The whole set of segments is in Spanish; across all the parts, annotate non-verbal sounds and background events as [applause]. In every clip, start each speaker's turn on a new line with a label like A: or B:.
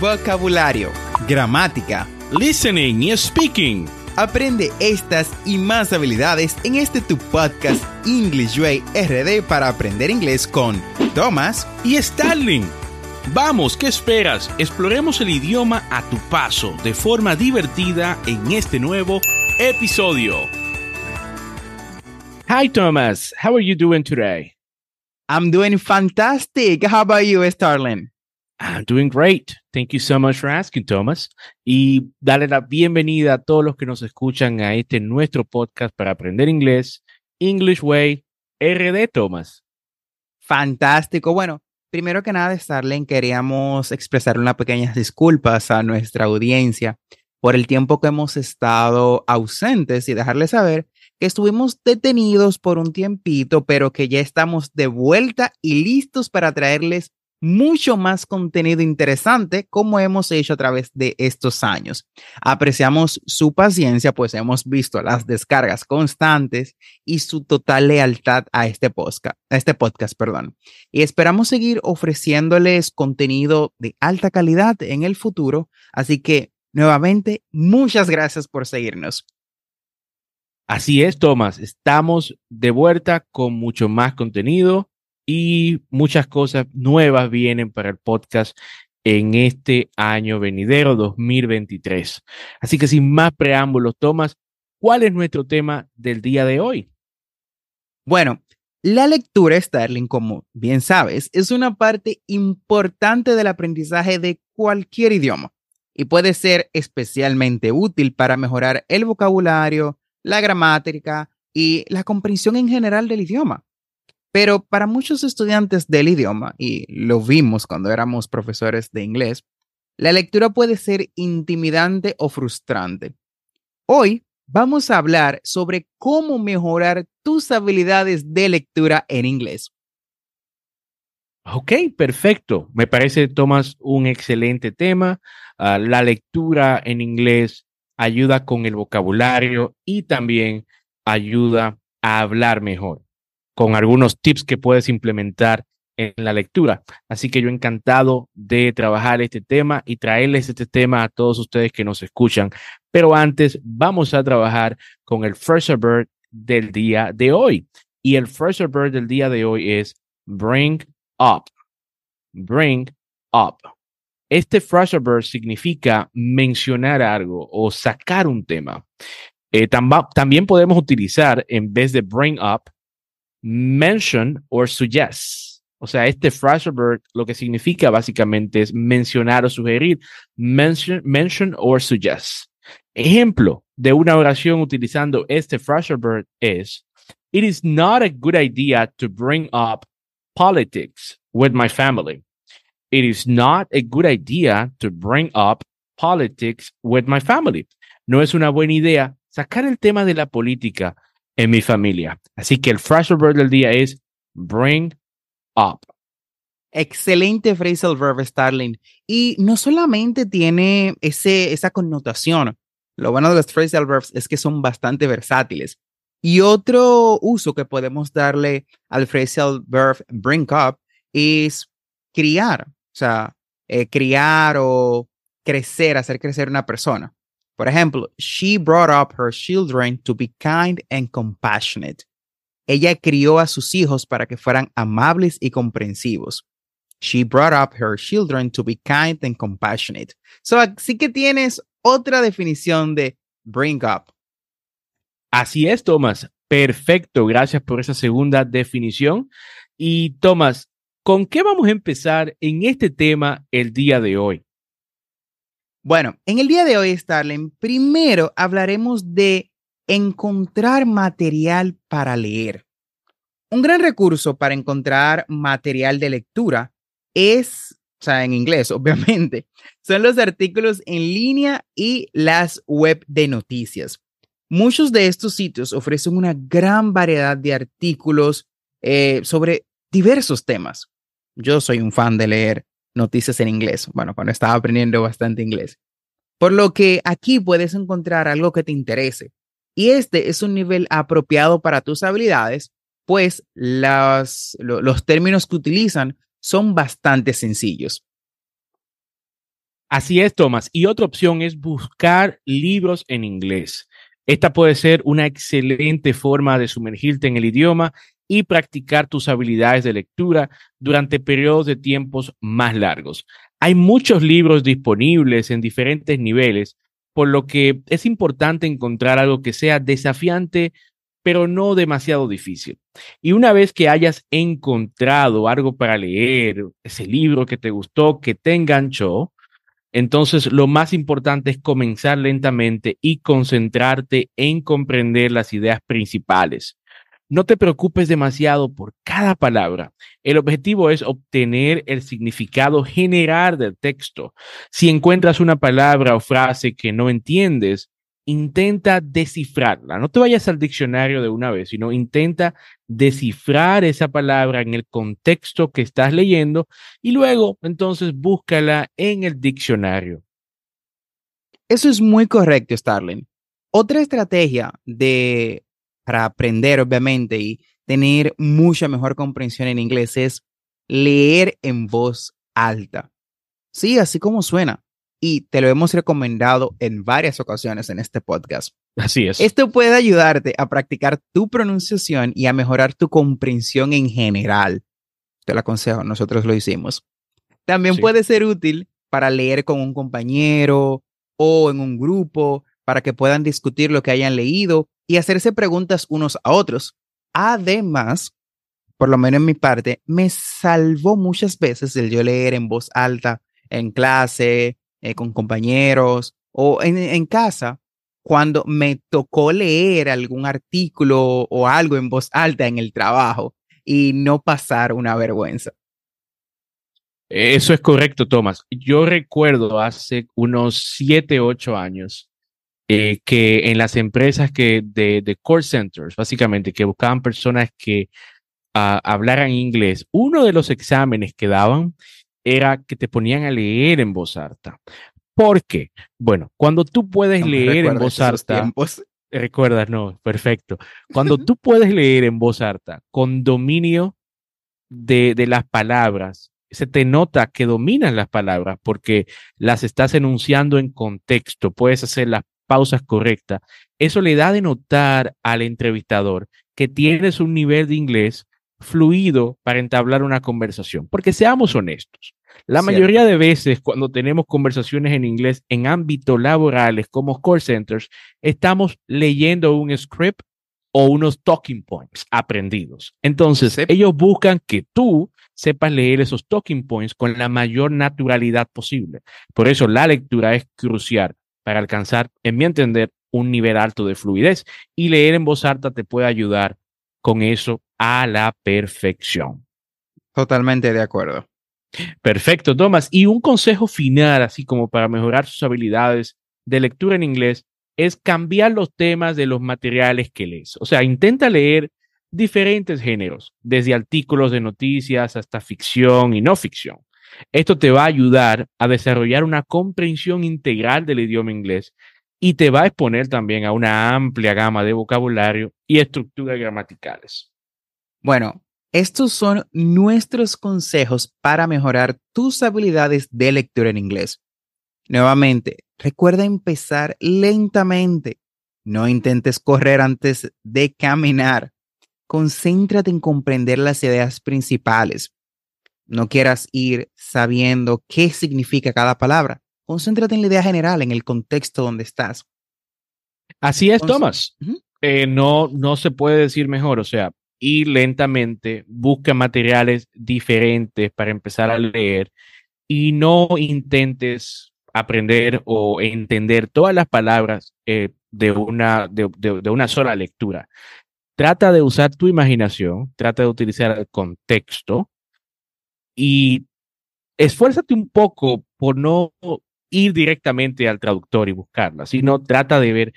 A: vocabulario, gramática,
B: listening y speaking.
A: Aprende estas y más habilidades en este tu podcast English Way RD para aprender inglés con Thomas
B: y Starling. Vamos, ¿qué esperas? Exploremos el idioma a tu paso de forma divertida en este nuevo episodio. Hi Thomas, how are you doing today?
A: I'm doing fantastic. How about you, Starling?
B: I'm doing great. Thank you so much for asking, Thomas. Y darle la bienvenida a todos los que nos escuchan a este nuestro podcast para aprender inglés, English Way RD, Thomas.
A: Fantástico. Bueno, primero que nada, Starling, queríamos expresar unas pequeñas disculpas a nuestra audiencia por el tiempo que hemos estado ausentes y dejarles saber que estuvimos detenidos por un tiempito, pero que ya estamos de vuelta y listos para traerles mucho más contenido interesante como hemos hecho a través de estos años. Apreciamos su paciencia, pues hemos visto las descargas constantes y su total lealtad a este podcast, a este podcast, perdón. Y esperamos seguir ofreciéndoles contenido de alta calidad en el futuro, así que nuevamente muchas gracias por seguirnos.
B: Así es, Tomás, estamos de vuelta con mucho más contenido y muchas cosas nuevas vienen para el podcast en este año venidero 2023. Así que sin más preámbulos, Tomás, ¿cuál es nuestro tema del día de hoy?
A: Bueno, la lectura, Starling, como bien sabes, es una parte importante del aprendizaje de cualquier idioma y puede ser especialmente útil para mejorar el vocabulario, la gramática y la comprensión en general del idioma. Pero para muchos estudiantes del idioma, y lo vimos cuando éramos profesores de inglés, la lectura puede ser intimidante o frustrante. Hoy vamos a hablar sobre cómo mejorar tus habilidades de lectura en inglés.
B: Ok, perfecto. Me parece, Tomás, un excelente tema. Ah, la lectura en inglés ayuda con el vocabulario y también ayuda a hablar mejor con algunos tips que puedes implementar en la lectura. Así que yo encantado de trabajar este tema y traerles este tema a todos ustedes que nos escuchan. Pero antes vamos a trabajar con el first bird del día de hoy. Y el first bird del día de hoy es bring up. Bring up. Este first bird significa mencionar algo o sacar un tema. Eh, también podemos utilizar en vez de bring up mention or suggest. O sea, este phrasal lo que significa básicamente es mencionar o sugerir. Mention, mention or suggest. Ejemplo de una oración utilizando este phrasal verb es It is not a good idea to bring up politics with my family. It is not a good idea to bring up politics with my family. No es una buena idea sacar el tema de la política en mi familia. Así que el phrasal verb del día es bring up.
A: Excelente phrasal verb, Starling. Y no solamente tiene ese, esa connotación. Lo bueno de los phrasal verbs es que son bastante versátiles. Y otro uso que podemos darle al phrasal verb bring up es criar. O sea, eh, criar o crecer, hacer crecer una persona. Por ejemplo, she brought up her children to be kind and compassionate. Ella crió a sus hijos para que fueran amables y comprensivos. She brought up her children to be kind and compassionate. So, así que tienes otra definición de bring up.
B: Así es, Thomas. Perfecto. Gracias por esa segunda definición. Y, Thomas, ¿con qué vamos a empezar en este tema el día de hoy?
A: Bueno, en el día de hoy, Starling, primero hablaremos de encontrar material para leer. Un gran recurso para encontrar material de lectura es, o sea, en inglés, [laughs] obviamente, son los artículos en línea y las web de noticias. Muchos de estos sitios ofrecen una gran variedad de artículos eh, sobre diversos temas. Yo soy un fan de leer noticias en inglés, bueno, cuando estaba aprendiendo bastante inglés. Por lo que aquí puedes encontrar algo que te interese. Y este es un nivel apropiado para tus habilidades, pues las, los términos que utilizan son bastante sencillos.
B: Así es, Tomás. Y otra opción es buscar libros en inglés. Esta puede ser una excelente forma de sumergirte en el idioma y practicar tus habilidades de lectura durante periodos de tiempos más largos. Hay muchos libros disponibles en diferentes niveles, por lo que es importante encontrar algo que sea desafiante, pero no demasiado difícil. Y una vez que hayas encontrado algo para leer, ese libro que te gustó, que te enganchó, entonces lo más importante es comenzar lentamente y concentrarte en comprender las ideas principales. No te preocupes demasiado por cada palabra. El objetivo es obtener el significado general del texto. Si encuentras una palabra o frase que no entiendes, intenta descifrarla. No te vayas al diccionario de una vez, sino intenta descifrar esa palabra en el contexto que estás leyendo y luego entonces búscala en el diccionario.
A: Eso es muy correcto, Starling. Otra estrategia de para aprender, obviamente, y tener mucha mejor comprensión en inglés es leer en voz alta. Sí, así como suena. Y te lo hemos recomendado en varias ocasiones en este podcast.
B: Así es.
A: Esto puede ayudarte a practicar tu pronunciación y a mejorar tu comprensión en general. Te lo aconsejo, nosotros lo hicimos. También sí. puede ser útil para leer con un compañero o en un grupo para que puedan discutir lo que hayan leído y hacerse preguntas unos a otros. Además, por lo menos en mi parte, me salvó muchas veces el yo leer en voz alta en clase, eh, con compañeros o en, en casa, cuando me tocó leer algún artículo o algo en voz alta en el trabajo y no pasar una vergüenza.
B: Eso es correcto, Tomás. Yo recuerdo hace unos siete, ocho años eh, que en las empresas que de, de, call centers, básicamente, que buscaban personas que uh, hablaran inglés, uno de los exámenes que daban era que te ponían a leer en voz alta. ¿Por qué? Bueno, cuando tú puedes no leer en voz alta, [laughs] recuerdas, no, perfecto. Cuando [laughs] tú puedes leer en voz alta con dominio de, de las palabras, se te nota que dominas las palabras porque las estás enunciando en contexto, puedes hacer las pausas correctas. Eso le da de notar al entrevistador que tienes un nivel de inglés fluido para entablar una conversación. Porque seamos honestos, la Cierto. mayoría de veces cuando tenemos conversaciones en inglés en ámbitos laborales como call centers, estamos leyendo un script o unos talking points aprendidos. Entonces, sí. ellos buscan que tú sepas leer esos talking points con la mayor naturalidad posible. Por eso la lectura es crucial para alcanzar, en mi entender, un nivel alto de fluidez. Y leer en voz alta te puede ayudar con eso a la perfección.
A: Totalmente de acuerdo.
B: Perfecto, Tomás. Y un consejo final, así como para mejorar sus habilidades de lectura en inglés, es cambiar los temas de los materiales que lees. O sea, intenta leer diferentes géneros, desde artículos de noticias hasta ficción y no ficción. Esto te va a ayudar a desarrollar una comprensión integral del idioma inglés y te va a exponer también a una amplia gama de vocabulario y estructuras gramaticales.
A: Bueno, estos son nuestros consejos para mejorar tus habilidades de lectura en inglés. Nuevamente, recuerda empezar lentamente. No intentes correr antes de caminar. Concéntrate en comprender las ideas principales no quieras ir sabiendo qué significa cada palabra. Concéntrate en la idea general, en el contexto donde estás.
B: Así es. Uh -huh. eh, no, no se puede decir mejor. O sea, ir lentamente, busca materiales diferentes para empezar a leer y no intentes aprender o entender todas las palabras eh, de, una, de, de, de una sola lectura. Trata de usar tu imaginación, trata de utilizar el contexto y esfuérzate un poco por no ir directamente al traductor y buscarla, sino trata de ver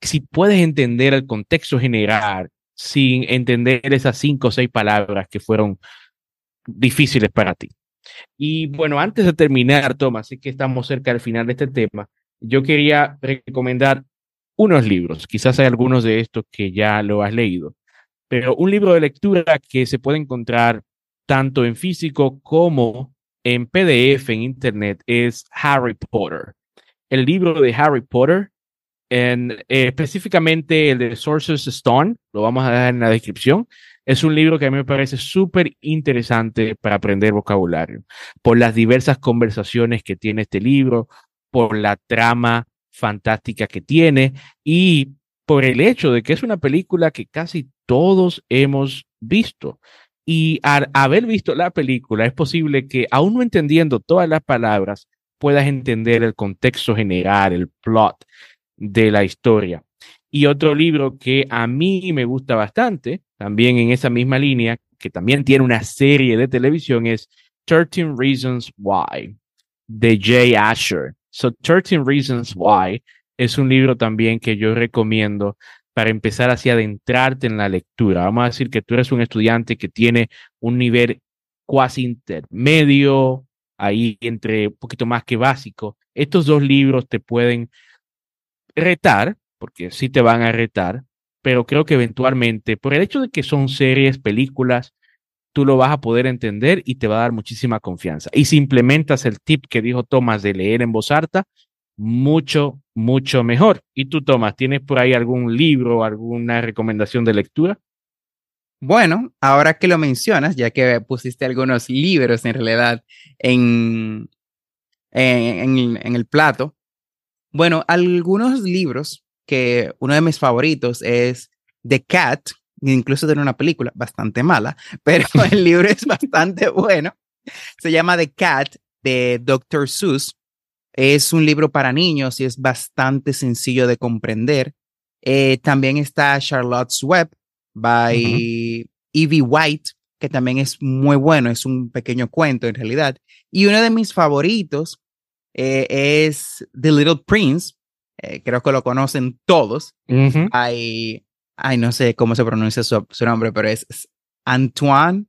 B: si puedes entender el contexto general sin entender esas cinco o seis palabras que fueron difíciles para ti. Y bueno, antes de terminar, Tomás, sé que estamos cerca del final de este tema, yo quería recomendar unos libros, quizás hay algunos de estos que ya lo has leído, pero un libro de lectura que se puede encontrar tanto en físico como en PDF en Internet es Harry Potter. El libro de Harry Potter, en, eh, específicamente el de Sources Stone, lo vamos a dejar en la descripción. Es un libro que a mí me parece súper interesante para aprender vocabulario, por las diversas conversaciones que tiene este libro, por la trama fantástica que tiene y por el hecho de que es una película que casi todos hemos visto. Y al haber visto la película, es posible que, aún no entendiendo todas las palabras, puedas entender el contexto general, el plot de la historia. Y otro libro que a mí me gusta bastante, también en esa misma línea, que también tiene una serie de televisión, es 13 Reasons Why, de Jay Asher. So, 13 Reasons Why es un libro también que yo recomiendo para empezar así a adentrarte en la lectura. Vamos a decir que tú eres un estudiante que tiene un nivel cuasi intermedio, ahí entre un poquito más que básico. Estos dos libros te pueden retar, porque sí te van a retar, pero creo que eventualmente, por el hecho de que son series, películas, tú lo vas a poder entender y te va a dar muchísima confianza. Y si implementas el tip que dijo Tomás de leer en voz alta, mucho, mucho mejor. ¿Y tú, Tomás, tienes por ahí algún libro, alguna recomendación de lectura?
A: Bueno, ahora que lo mencionas, ya que pusiste algunos libros en realidad en, en, el plato, bueno, algunos libros que uno de mis favoritos es The Cat, incluso tiene una película bastante mala, [laughs] pero el [laughs] libro es bastante bueno. Se llama The Cat de Dr. Seuss es un libro para niños y es bastante sencillo de comprender. Eh, también está Charlotte's Web by Evie White, que también es muy bueno, es un pequeño cuento en realidad. Y uno de mis favoritos eh, es The Little Prince, eh, creo que lo conocen todos. hay, no sé cómo se pronuncia su, nombre, pero es Antoine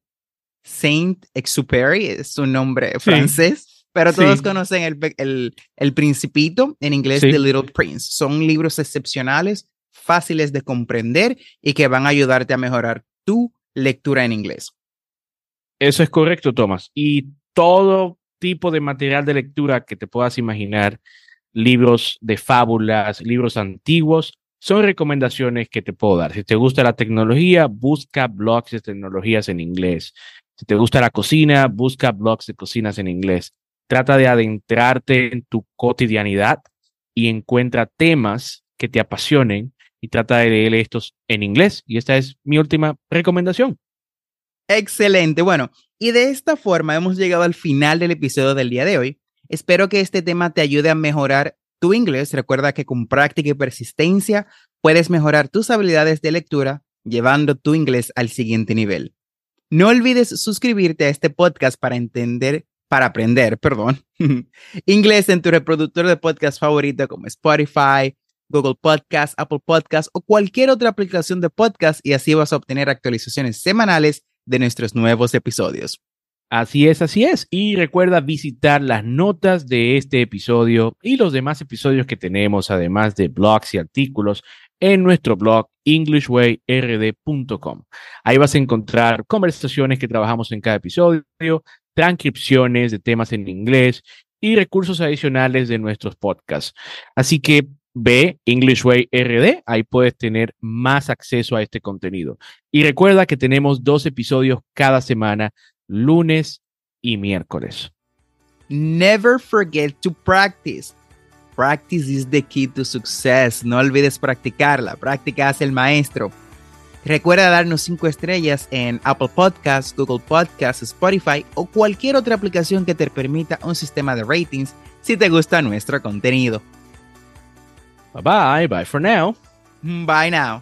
A: Saint-Exupéry, es su nombre francés pero todos conocen el, el, Principito, en inglés The Little Prince. Son libros excepcionales, fáciles de comprender y que van a ayudarte a mejorar tu lectura en inglés.
B: Eso es correcto, Tomás. Y todo tipo de material de lectura que te puedas imaginar, libros de fábulas, libros antiguos, son recomendaciones que te puedo dar. Si te gusta la tecnología, busca blogs de tecnologías en inglés. Si te gusta la cocina, busca blogs de cocinas en inglés. Trata de adentrarte en tu cotidianidad y encuentra temas que te apasionen y trata de leer estos en inglés. Y esta es mi última recomendación.
A: Excelente. Bueno, y de esta forma hemos llegado al final del episodio del día de hoy. Espero que este tema te ayude a mejorar tu inglés. Recuerda que con práctica y persistencia puedes mejorar tus habilidades de lectura llevando tu inglés al siguiente nivel. No olvides suscribirte a este podcast para entender para aprender, perdón, [laughs] inglés en tu reproductor de podcast favorito como Spotify, Google Podcast, Apple Podcast o cualquier otra aplicación de podcast y así vas a obtener actualizaciones semanales de nuestros nuevos episodios.
B: Así es, así es. Y recuerda visitar las notas de este episodio y los demás episodios que tenemos, además de blogs y artículos, en nuestro blog englishwayrd.com. Ahí vas a encontrar conversaciones que trabajamos en cada episodio, transcripciones de temas en inglés y recursos adicionales de nuestros podcasts. Así que ve English Way RD, ahí puedes tener más acceso a este contenido. Y recuerda que tenemos dos episodios cada semana, lunes y miércoles.
A: Never forget to practice. Practice is the key to success. No olvides practicarla. Práctica hace el maestro. Recuerda darnos 5 estrellas en Apple Podcasts, Google Podcasts, Spotify o cualquier otra aplicación que te permita un sistema de ratings si te gusta nuestro contenido.
B: Bye bye, bye for now.
A: Bye now.